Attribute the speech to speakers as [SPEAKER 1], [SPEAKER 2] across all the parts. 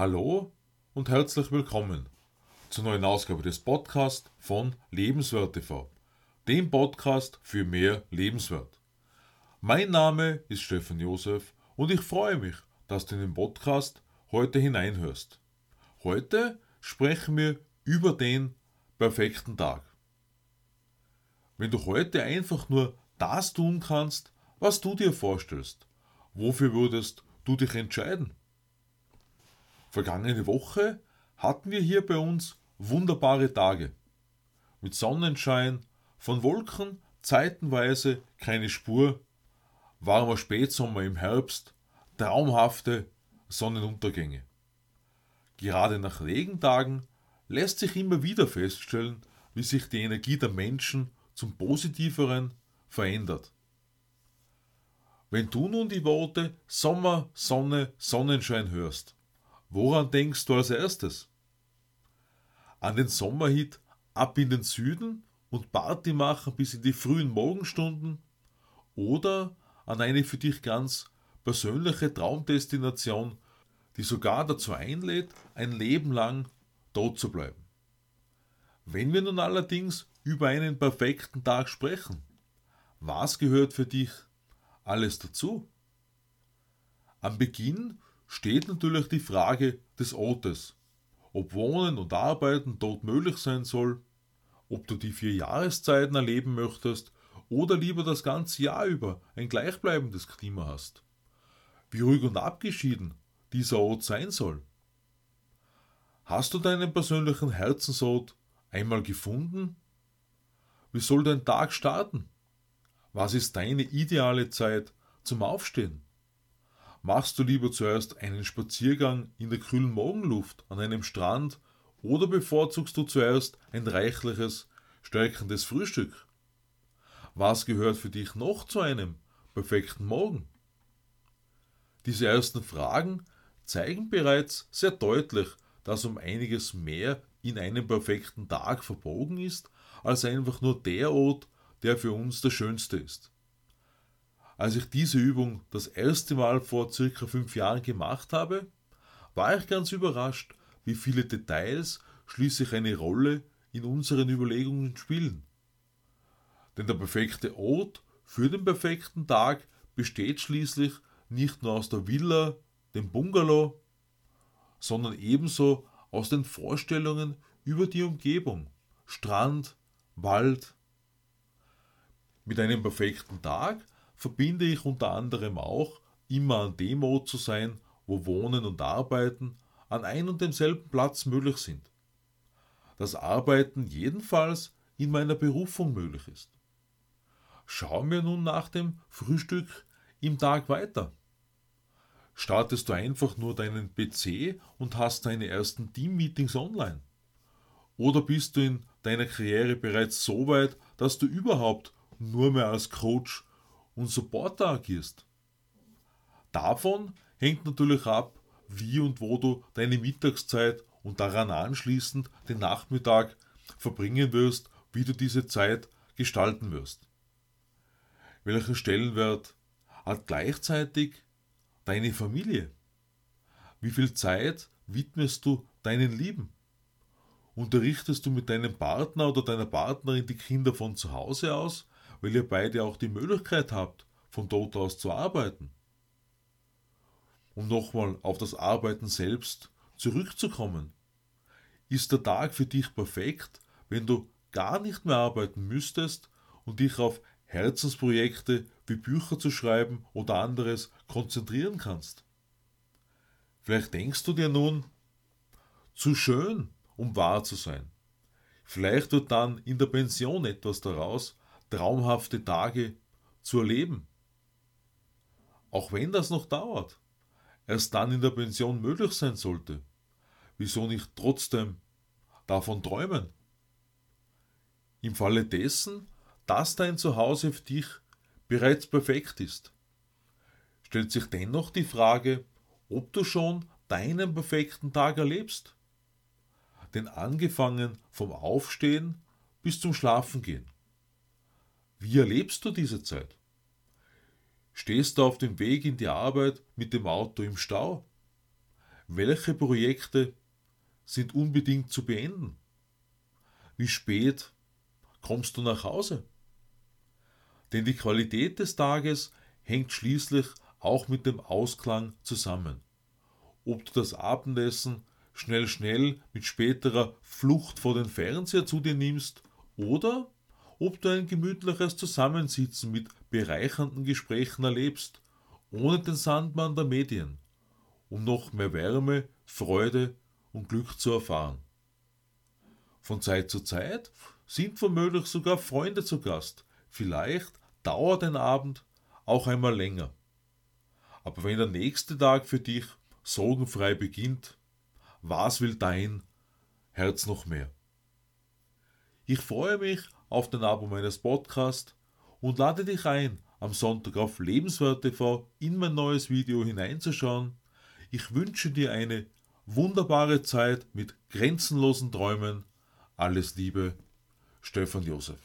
[SPEAKER 1] Hallo und herzlich willkommen zur neuen Ausgabe des Podcasts von Lebenswert TV, dem Podcast für mehr Lebenswert. Mein Name ist Stefan Josef und ich freue mich, dass du in den Podcast heute hineinhörst. Heute sprechen wir über den perfekten Tag. Wenn du heute einfach nur das tun kannst, was du dir vorstellst, wofür würdest du dich entscheiden? Vergangene Woche hatten wir hier bei uns wunderbare Tage. Mit Sonnenschein, von Wolken zeitenweise keine Spur, warmer Spätsommer im Herbst, traumhafte Sonnenuntergänge. Gerade nach Regentagen lässt sich immer wieder feststellen, wie sich die Energie der Menschen zum Positiveren verändert. Wenn du nun die Worte Sommer, Sonne, Sonnenschein hörst, Woran denkst du als erstes? An den Sommerhit Ab in den Süden und Party machen bis in die frühen Morgenstunden? Oder an eine für dich ganz persönliche Traumdestination, die sogar dazu einlädt, ein Leben lang dort zu bleiben? Wenn wir nun allerdings über einen perfekten Tag sprechen, was gehört für dich alles dazu? Am Beginn steht natürlich die Frage des Ortes. Ob Wohnen und Arbeiten dort möglich sein soll, ob du die vier Jahreszeiten erleben möchtest oder lieber das ganze Jahr über ein gleichbleibendes Klima hast. Wie ruhig und abgeschieden dieser Ort sein soll. Hast du deinen persönlichen Herzensort einmal gefunden? Wie soll dein Tag starten? Was ist deine ideale Zeit zum Aufstehen? Machst du lieber zuerst einen Spaziergang in der kühlen Morgenluft an einem Strand oder bevorzugst du zuerst ein reichliches, stärkendes Frühstück? Was gehört für dich noch zu einem perfekten Morgen? Diese ersten Fragen zeigen bereits sehr deutlich, dass um einiges mehr in einem perfekten Tag verbogen ist, als einfach nur der Ort, der für uns der schönste ist. Als ich diese Übung das erste Mal vor circa fünf Jahren gemacht habe, war ich ganz überrascht, wie viele Details schließlich eine Rolle in unseren Überlegungen spielen. Denn der perfekte Ort für den perfekten Tag besteht schließlich nicht nur aus der Villa, dem Bungalow, sondern ebenso aus den Vorstellungen über die Umgebung, Strand, Wald. Mit einem perfekten Tag verbinde ich unter anderem auch, immer an dem Ort zu sein, wo Wohnen und Arbeiten an ein und demselben Platz möglich sind. Das Arbeiten jedenfalls in meiner Berufung möglich ist. Schauen wir nun nach dem Frühstück im Tag weiter. Startest du einfach nur deinen PC und hast deine ersten Team-Meetings online? Oder bist du in deiner Karriere bereits so weit, dass du überhaupt nur mehr als Coach und Supporter agierst. Davon hängt natürlich ab, wie und wo du deine Mittagszeit und daran anschließend den Nachmittag verbringen wirst, wie du diese Zeit gestalten wirst. Welchen Stellenwert hat gleichzeitig deine Familie? Wie viel Zeit widmest du deinen Lieben? Unterrichtest du mit deinem Partner oder deiner Partnerin die Kinder von zu Hause aus weil ihr beide auch die Möglichkeit habt, von dort aus zu arbeiten. Um nochmal auf das Arbeiten selbst zurückzukommen. Ist der Tag für dich perfekt, wenn du gar nicht mehr arbeiten müsstest und dich auf Herzensprojekte wie Bücher zu schreiben oder anderes konzentrieren kannst? Vielleicht denkst du dir nun, zu schön, um wahr zu sein. Vielleicht wird dann in der Pension etwas daraus, traumhafte Tage zu erleben. Auch wenn das noch dauert, erst dann in der Pension möglich sein sollte, wieso nicht trotzdem davon träumen? Im Falle dessen, dass dein Zuhause für dich bereits perfekt ist, stellt sich dennoch die Frage, ob du schon deinen perfekten Tag erlebst. Denn angefangen vom Aufstehen bis zum Schlafengehen. Wie erlebst du diese Zeit? Stehst du auf dem Weg in die Arbeit mit dem Auto im Stau? welche Projekte sind unbedingt zu beenden? Wie spät kommst du nach Hause? Denn die Qualität des Tages hängt schließlich auch mit dem Ausklang zusammen. Ob du das Abendessen schnell schnell mit späterer Flucht vor den Fernseher zu dir nimmst oder ob du ein gemütliches Zusammensitzen mit bereichernden Gesprächen erlebst, ohne den Sandmann der Medien, um noch mehr Wärme, Freude und Glück zu erfahren. Von Zeit zu Zeit sind womöglich sogar Freunde zu Gast. Vielleicht dauert ein Abend auch einmal länger. Aber wenn der nächste Tag für dich sorgenfrei beginnt, was will dein Herz noch mehr? Ich freue mich auf den Abo meines Podcasts und lade dich ein, am Sonntag auf Lebenswert TV in mein neues Video hineinzuschauen. Ich wünsche dir eine wunderbare Zeit mit grenzenlosen Träumen. Alles Liebe, Stefan Josef.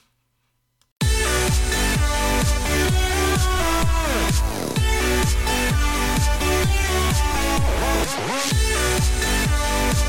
[SPEAKER 1] We'll.